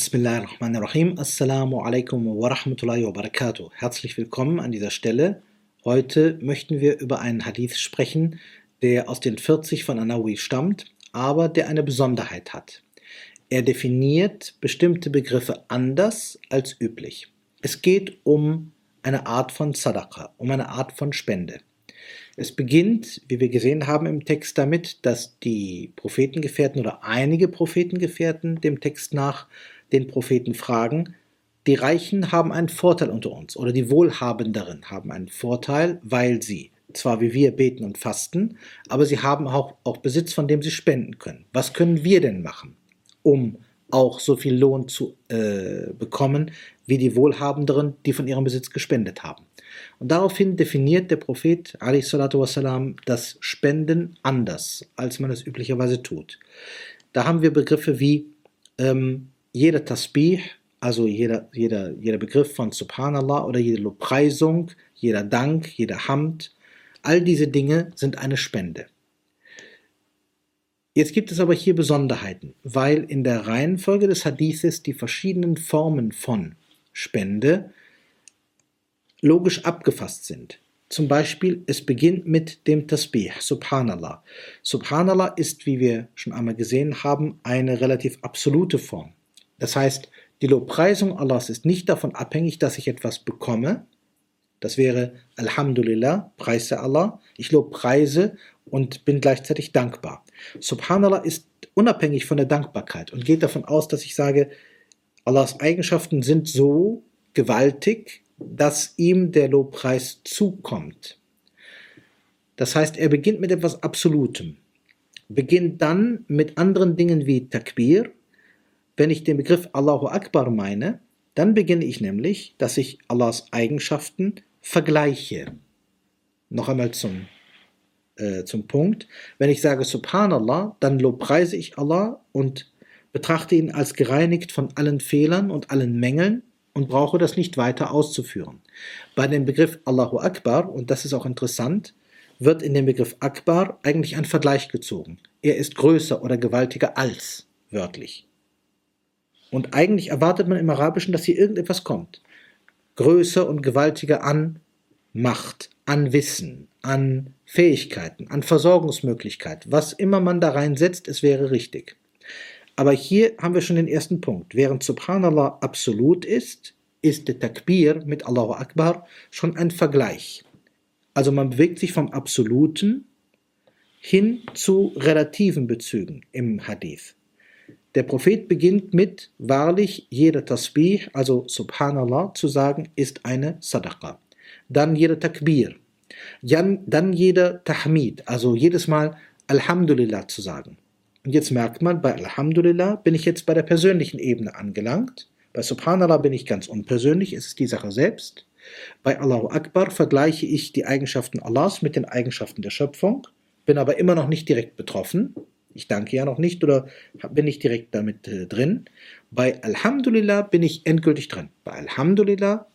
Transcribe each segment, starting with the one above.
Bismillahirrahmanirrahim. Assalamu alaikum wa rahmatullahi wa barakatuh. Herzlich willkommen an dieser Stelle. Heute möchten wir über einen Hadith sprechen, der aus den 40 von Anawi stammt, aber der eine Besonderheit hat. Er definiert bestimmte Begriffe anders als üblich. Es geht um eine Art von Sadaqa, um eine Art von Spende. Es beginnt, wie wir gesehen haben im Text, damit, dass die Prophetengefährten oder einige Prophetengefährten dem Text nach den Propheten fragen, die Reichen haben einen Vorteil unter uns oder die Wohlhabenderen haben einen Vorteil, weil sie zwar wie wir beten und fasten, aber sie haben auch, auch Besitz, von dem sie spenden können. Was können wir denn machen, um auch so viel Lohn zu äh, bekommen wie die Wohlhabenderen, die von ihrem Besitz gespendet haben? Und daraufhin definiert der Prophet wassalam, das Spenden anders, als man es üblicherweise tut. Da haben wir Begriffe wie ähm, jeder Tasbih, also jeder, jeder, jeder Begriff von Subhanallah oder jede Lobpreisung, jeder Dank, jeder Hamd, all diese Dinge sind eine Spende. Jetzt gibt es aber hier Besonderheiten, weil in der Reihenfolge des Hadithes die verschiedenen Formen von Spende logisch abgefasst sind. Zum Beispiel, es beginnt mit dem Tasbih, Subhanallah. Subhanallah ist, wie wir schon einmal gesehen haben, eine relativ absolute Form. Das heißt, die Lobpreisung Allahs ist nicht davon abhängig, dass ich etwas bekomme. Das wäre Alhamdulillah, preise Allah. Ich lobpreise und bin gleichzeitig dankbar. Subhanallah ist unabhängig von der Dankbarkeit und geht davon aus, dass ich sage, Allahs Eigenschaften sind so gewaltig, dass ihm der Lobpreis zukommt. Das heißt, er beginnt mit etwas Absolutem, beginnt dann mit anderen Dingen wie Takbir, wenn ich den Begriff Allahu Akbar meine, dann beginne ich nämlich, dass ich Allahs Eigenschaften vergleiche. Noch einmal zum, äh, zum Punkt. Wenn ich sage Subhanallah, dann lobpreise ich Allah und betrachte ihn als gereinigt von allen Fehlern und allen Mängeln und brauche das nicht weiter auszuführen. Bei dem Begriff Allahu Akbar, und das ist auch interessant, wird in dem Begriff Akbar eigentlich ein Vergleich gezogen. Er ist größer oder gewaltiger als, wörtlich. Und eigentlich erwartet man im Arabischen, dass hier irgendetwas kommt. Größer und gewaltiger an Macht, an Wissen, an Fähigkeiten, an Versorgungsmöglichkeit. Was immer man da reinsetzt, es wäre richtig. Aber hier haben wir schon den ersten Punkt. Während Subhanallah absolut ist, ist der Takbir mit Allahu Akbar schon ein Vergleich. Also man bewegt sich vom Absoluten hin zu relativen Bezügen im Hadith. Der Prophet beginnt mit, wahrlich, jeder Tasbih, also Subhanallah, zu sagen, ist eine Sadaqa. Dann jeder Takbir. Dann jeder Tahmid, also jedes Mal Alhamdulillah zu sagen. Und jetzt merkt man, bei Alhamdulillah bin ich jetzt bei der persönlichen Ebene angelangt. Bei Subhanallah bin ich ganz unpersönlich, es ist die Sache selbst. Bei Allahu Akbar vergleiche ich die Eigenschaften Allahs mit den Eigenschaften der Schöpfung, bin aber immer noch nicht direkt betroffen. Ich danke ja noch nicht oder bin ich direkt damit äh, drin. Bei Alhamdulillah bin ich endgültig drin. Bei Alhamdulillah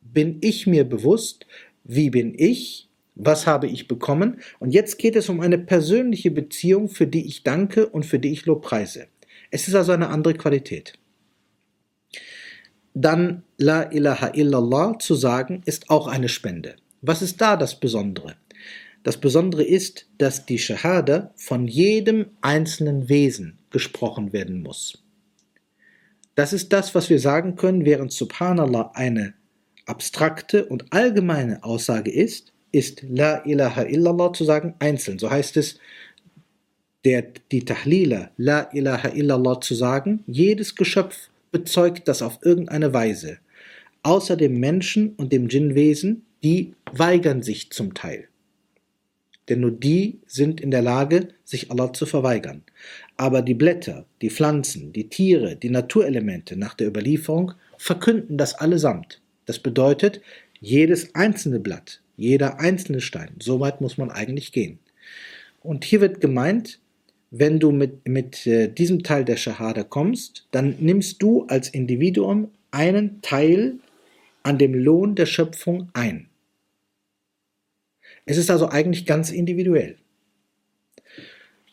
bin ich mir bewusst, wie bin ich, was habe ich bekommen. Und jetzt geht es um eine persönliche Beziehung, für die ich danke und für die ich Lobpreise. Es ist also eine andere Qualität. Dann La ilaha illallah zu sagen, ist auch eine Spende. Was ist da das Besondere? Das Besondere ist, dass die Shahada von jedem einzelnen Wesen gesprochen werden muss. Das ist das, was wir sagen können, während Subhanallah eine abstrakte und allgemeine Aussage ist, ist La ilaha illallah zu sagen einzeln. So heißt es, der, die Tahlila La ilaha illallah zu sagen, jedes Geschöpf bezeugt das auf irgendeine Weise. Außer dem Menschen und dem Djinnwesen, die weigern sich zum Teil denn nur die sind in der Lage, sich Allah zu verweigern. Aber die Blätter, die Pflanzen, die Tiere, die Naturelemente nach der Überlieferung verkünden das allesamt. Das bedeutet, jedes einzelne Blatt, jeder einzelne Stein, so weit muss man eigentlich gehen. Und hier wird gemeint, wenn du mit, mit äh, diesem Teil der Shahada kommst, dann nimmst du als Individuum einen Teil an dem Lohn der Schöpfung ein. Es ist also eigentlich ganz individuell.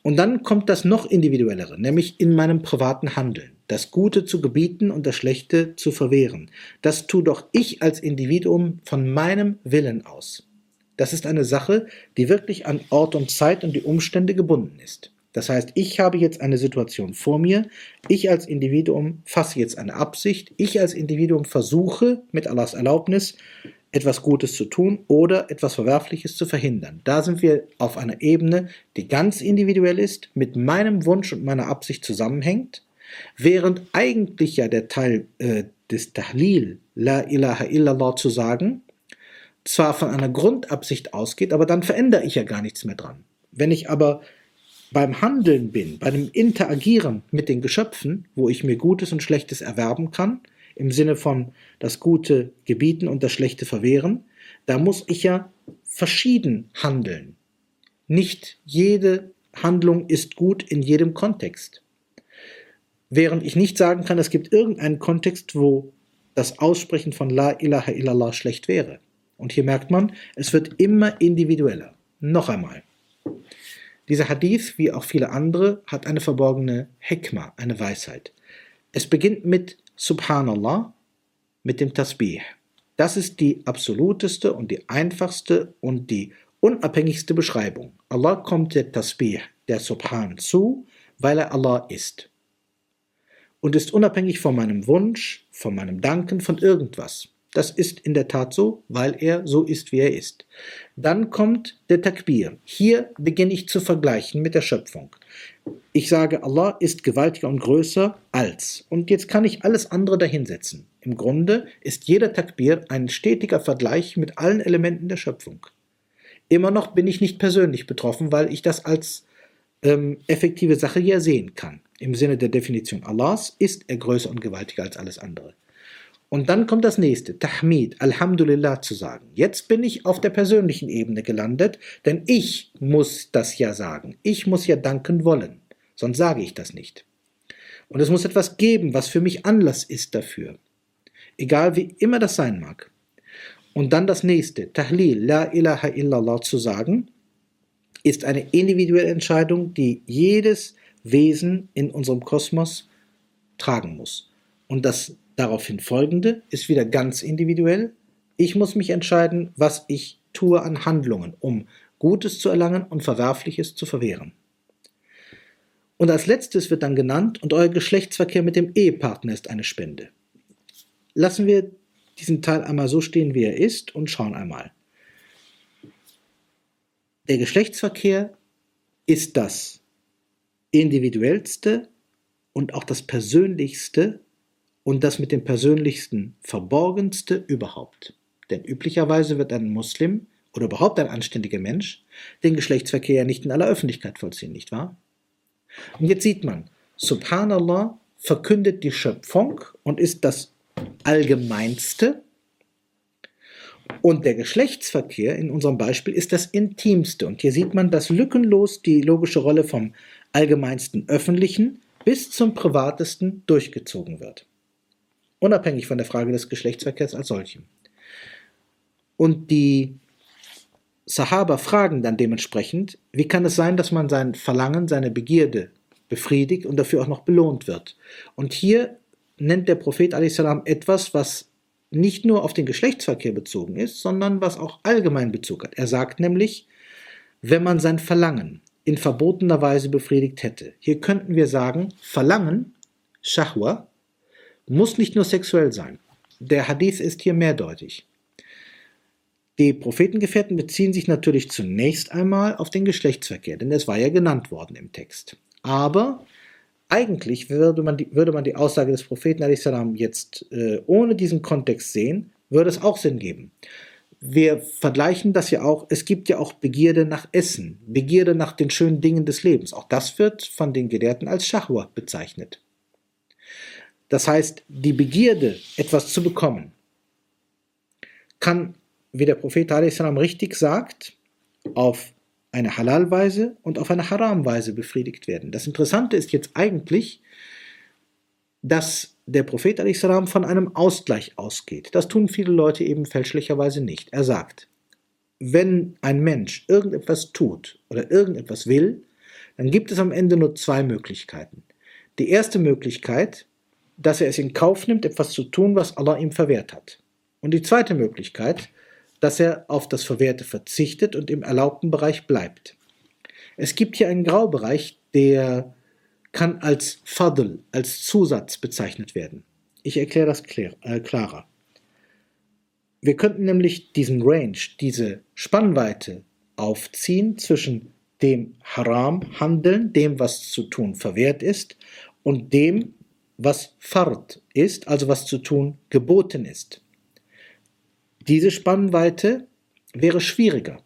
Und dann kommt das noch individuellere, nämlich in meinem privaten Handeln. das Gute zu gebieten und das Schlechte zu verwehren. Das tue doch ich als Individuum von meinem Willen aus. Das ist eine Sache, die wirklich an Ort und Zeit und die Umstände gebunden ist. Das heißt, ich habe jetzt eine Situation vor mir, ich als Individuum fasse jetzt eine Absicht, ich als Individuum versuche mit Allahs Erlaubnis etwas Gutes zu tun oder etwas Verwerfliches zu verhindern. Da sind wir auf einer Ebene, die ganz individuell ist, mit meinem Wunsch und meiner Absicht zusammenhängt Während eigentlich ja der Teil äh, des Tahlil, La ilaha illallah zu sagen, zwar von einer Grundabsicht ausgeht, aber dann verändere ich ja gar nichts mehr dran. Wenn ich aber beim Handeln bin, bei dem Interagieren mit den Geschöpfen, wo ich mir Gutes und Schlechtes erwerben kann, im Sinne von das Gute gebieten und das Schlechte verwehren, da muss ich ja verschieden handeln. Nicht jede Handlung ist gut in jedem Kontext. Während ich nicht sagen kann, es gibt irgendeinen Kontext, wo das Aussprechen von La ilaha illallah schlecht wäre. Und hier merkt man, es wird immer individueller. Noch einmal. Dieser Hadith, wie auch viele andere, hat eine verborgene Hekma, eine Weisheit. Es beginnt mit Subhanallah, mit dem Tasbih. Das ist die absoluteste und die einfachste und die unabhängigste Beschreibung. Allah kommt der Tasbih, der Subhan zu, weil er Allah ist und ist unabhängig von meinem Wunsch, von meinem Danken, von irgendwas. Das ist in der Tat so, weil er so ist, wie er ist. Dann kommt der Takbir. Hier beginne ich zu vergleichen mit der Schöpfung. Ich sage, Allah ist gewaltiger und größer als. Und jetzt kann ich alles andere dahinsetzen. Im Grunde ist jeder Takbir ein stetiger Vergleich mit allen Elementen der Schöpfung. Immer noch bin ich nicht persönlich betroffen, weil ich das als ähm, effektive Sache hier sehen kann im Sinne der Definition Allahs, ist er größer und gewaltiger als alles andere. Und dann kommt das nächste, Tahmid, Alhamdulillah zu sagen. Jetzt bin ich auf der persönlichen Ebene gelandet, denn ich muss das ja sagen. Ich muss ja danken wollen, sonst sage ich das nicht. Und es muss etwas geben, was für mich Anlass ist dafür. Egal wie immer das sein mag. Und dann das nächste, Tahlil, La ilaha illallah zu sagen, ist eine individuelle Entscheidung, die jedes Wesen in unserem Kosmos tragen muss. Und das daraufhin folgende ist wieder ganz individuell. Ich muss mich entscheiden, was ich tue an Handlungen, um Gutes zu erlangen und Verwerfliches zu verwehren. Und als letztes wird dann genannt, und euer Geschlechtsverkehr mit dem Ehepartner ist eine Spende. Lassen wir diesen Teil einmal so stehen, wie er ist, und schauen einmal. Der Geschlechtsverkehr ist das, individuellste und auch das persönlichste und das mit dem persönlichsten verborgenste überhaupt. Denn üblicherweise wird ein Muslim oder überhaupt ein anständiger Mensch den Geschlechtsverkehr ja nicht in aller Öffentlichkeit vollziehen, nicht wahr? Und jetzt sieht man, Subhanallah verkündet die Schöpfung und ist das Allgemeinste. Und der Geschlechtsverkehr in unserem Beispiel ist das Intimste. Und hier sieht man, dass lückenlos die logische Rolle vom allgemeinsten öffentlichen bis zum privatesten durchgezogen wird. Unabhängig von der Frage des Geschlechtsverkehrs als solchem. Und die Sahaba fragen dann dementsprechend, wie kann es sein, dass man sein Verlangen, seine Begierde befriedigt und dafür auch noch belohnt wird. Und hier nennt der Prophet salam etwas, was nicht nur auf den Geschlechtsverkehr bezogen ist, sondern was auch allgemein Bezug hat. Er sagt nämlich, wenn man sein Verlangen in verbotener Weise befriedigt hätte. Hier könnten wir sagen, Verlangen, Shahwa, muss nicht nur sexuell sein. Der Hadith ist hier mehrdeutig. Die Prophetengefährten beziehen sich natürlich zunächst einmal auf den Geschlechtsverkehr, denn es war ja genannt worden im Text. Aber eigentlich würde man die, würde man die Aussage des Propheten jetzt äh, ohne diesen Kontext sehen, würde es auch Sinn geben wir vergleichen das ja auch, es gibt ja auch Begierde nach Essen, Begierde nach den schönen Dingen des Lebens. Auch das wird von den Gelehrten als Schachwa bezeichnet. Das heißt, die Begierde, etwas zu bekommen, kann, wie der Prophet a.s. richtig sagt, auf eine Halal-Weise und auf eine Haram-Weise befriedigt werden. Das Interessante ist jetzt eigentlich, dass der Prophet salam von einem Ausgleich ausgeht. Das tun viele Leute eben fälschlicherweise nicht. Er sagt, wenn ein Mensch irgendetwas tut oder irgendetwas will, dann gibt es am Ende nur zwei Möglichkeiten. Die erste Möglichkeit dass er es in Kauf nimmt, etwas zu tun, was Allah ihm verwehrt hat. Und die zweite Möglichkeit, dass er auf das Verwehrte verzichtet und im erlaubten Bereich bleibt. Es gibt hier einen Graubereich, der kann als Fadl, als Zusatz bezeichnet werden. Ich erkläre das äh, klarer. Wir könnten nämlich diesen Range, diese Spannweite aufziehen zwischen dem Haram-Handeln, dem, was zu tun verwehrt ist, und dem, was Fard ist, also was zu tun geboten ist. Diese Spannweite wäre schwieriger.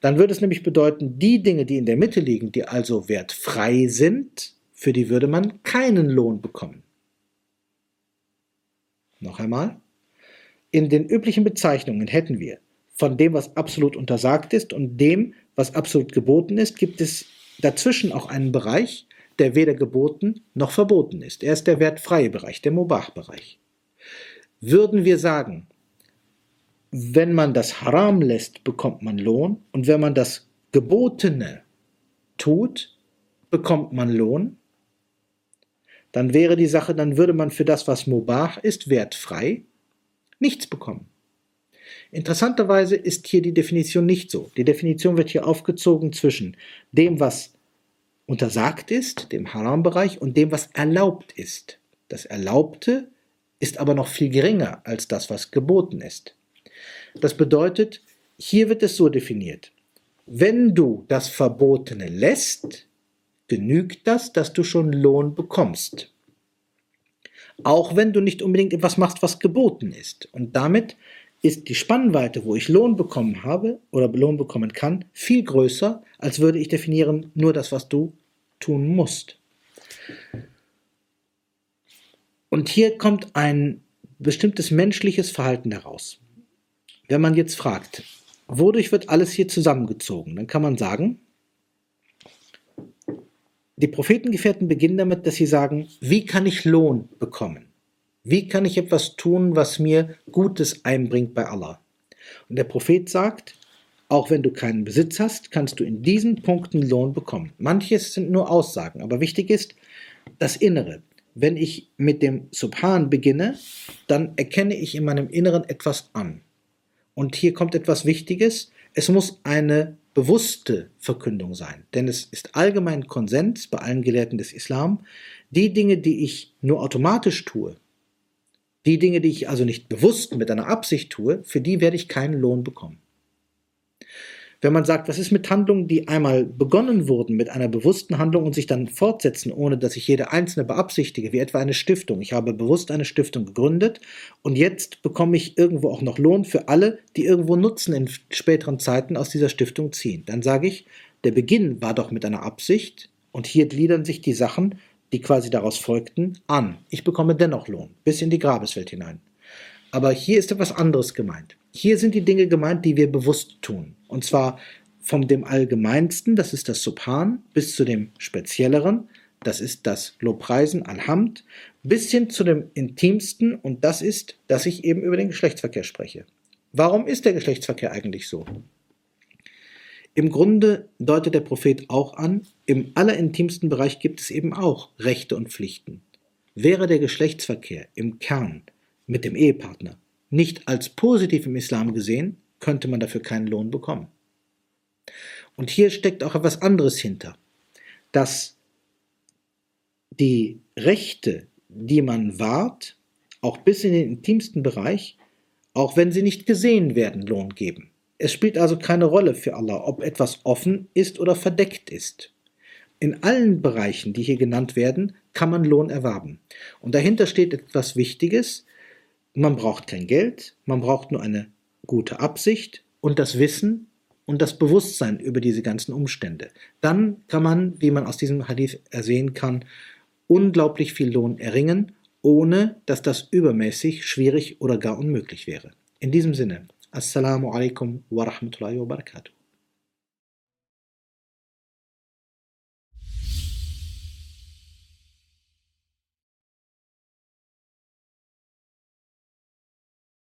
Dann würde es nämlich bedeuten, die Dinge, die in der Mitte liegen, die also wertfrei sind, für die würde man keinen Lohn bekommen. Noch einmal. In den üblichen Bezeichnungen hätten wir von dem, was absolut untersagt ist und dem, was absolut geboten ist, gibt es dazwischen auch einen Bereich, der weder geboten noch verboten ist. Er ist der wertfreie Bereich, der Mubach-Bereich. Würden wir sagen, wenn man das Haram lässt, bekommt man Lohn und wenn man das Gebotene tut, bekommt man Lohn, dann wäre die Sache, dann würde man für das, was Mubach ist, wertfrei, nichts bekommen. Interessanterweise ist hier die Definition nicht so. Die Definition wird hier aufgezogen zwischen dem, was untersagt ist, dem Haram-Bereich, und dem, was erlaubt ist. Das Erlaubte ist aber noch viel geringer als das, was geboten ist. Das bedeutet, hier wird es so definiert. Wenn du das Verbotene lässt, genügt das, dass du schon Lohn bekommst. Auch wenn du nicht unbedingt etwas machst, was geboten ist. Und damit ist die Spannweite, wo ich Lohn bekommen habe oder Lohn bekommen kann, viel größer, als würde ich definieren, nur das, was du tun musst. Und hier kommt ein bestimmtes menschliches Verhalten heraus. Wenn man jetzt fragt, wodurch wird alles hier zusammengezogen, dann kann man sagen, die Prophetengefährten beginnen damit, dass sie sagen, wie kann ich Lohn bekommen? Wie kann ich etwas tun, was mir Gutes einbringt bei Allah? Und der Prophet sagt, auch wenn du keinen Besitz hast, kannst du in diesen Punkten Lohn bekommen. Manches sind nur Aussagen, aber wichtig ist das Innere. Wenn ich mit dem Subhan beginne, dann erkenne ich in meinem Inneren etwas an. Und hier kommt etwas Wichtiges. Es muss eine bewusste Verkündung sein. Denn es ist allgemein Konsens bei allen Gelehrten des Islam, die Dinge, die ich nur automatisch tue, die Dinge, die ich also nicht bewusst mit einer Absicht tue, für die werde ich keinen Lohn bekommen. Wenn man sagt, was ist mit Handlungen, die einmal begonnen wurden mit einer bewussten Handlung und sich dann fortsetzen, ohne dass ich jede einzelne beabsichtige, wie etwa eine Stiftung. Ich habe bewusst eine Stiftung gegründet und jetzt bekomme ich irgendwo auch noch Lohn für alle, die irgendwo Nutzen in späteren Zeiten aus dieser Stiftung ziehen. Dann sage ich, der Beginn war doch mit einer Absicht und hier gliedern sich die Sachen, die quasi daraus folgten, an. Ich bekomme dennoch Lohn, bis in die Grabeswelt hinein. Aber hier ist etwas anderes gemeint. Hier sind die Dinge gemeint, die wir bewusst tun. Und zwar vom dem Allgemeinsten, das ist das Subhan, bis zu dem Spezielleren, das ist das Lobpreisen, Alhamd, bis hin zu dem Intimsten und das ist, dass ich eben über den Geschlechtsverkehr spreche. Warum ist der Geschlechtsverkehr eigentlich so? Im Grunde deutet der Prophet auch an, im allerintimsten Bereich gibt es eben auch Rechte und Pflichten. Wäre der Geschlechtsverkehr im Kern mit dem Ehepartner nicht als positiv im Islam gesehen, könnte man dafür keinen Lohn bekommen. Und hier steckt auch etwas anderes hinter, dass die Rechte, die man wahrt, auch bis in den intimsten Bereich, auch wenn sie nicht gesehen werden, Lohn geben. Es spielt also keine Rolle für Allah, ob etwas offen ist oder verdeckt ist. In allen Bereichen, die hier genannt werden, kann man Lohn erwerben. Und dahinter steht etwas Wichtiges. Man braucht kein Geld, man braucht nur eine gute Absicht und das Wissen und das Bewusstsein über diese ganzen Umstände. Dann kann man, wie man aus diesem Hadith ersehen kann, unglaublich viel Lohn erringen, ohne dass das übermäßig schwierig oder gar unmöglich wäre. In diesem Sinne, Assalamu alaikum wa rahmatullahi wa barakatuh.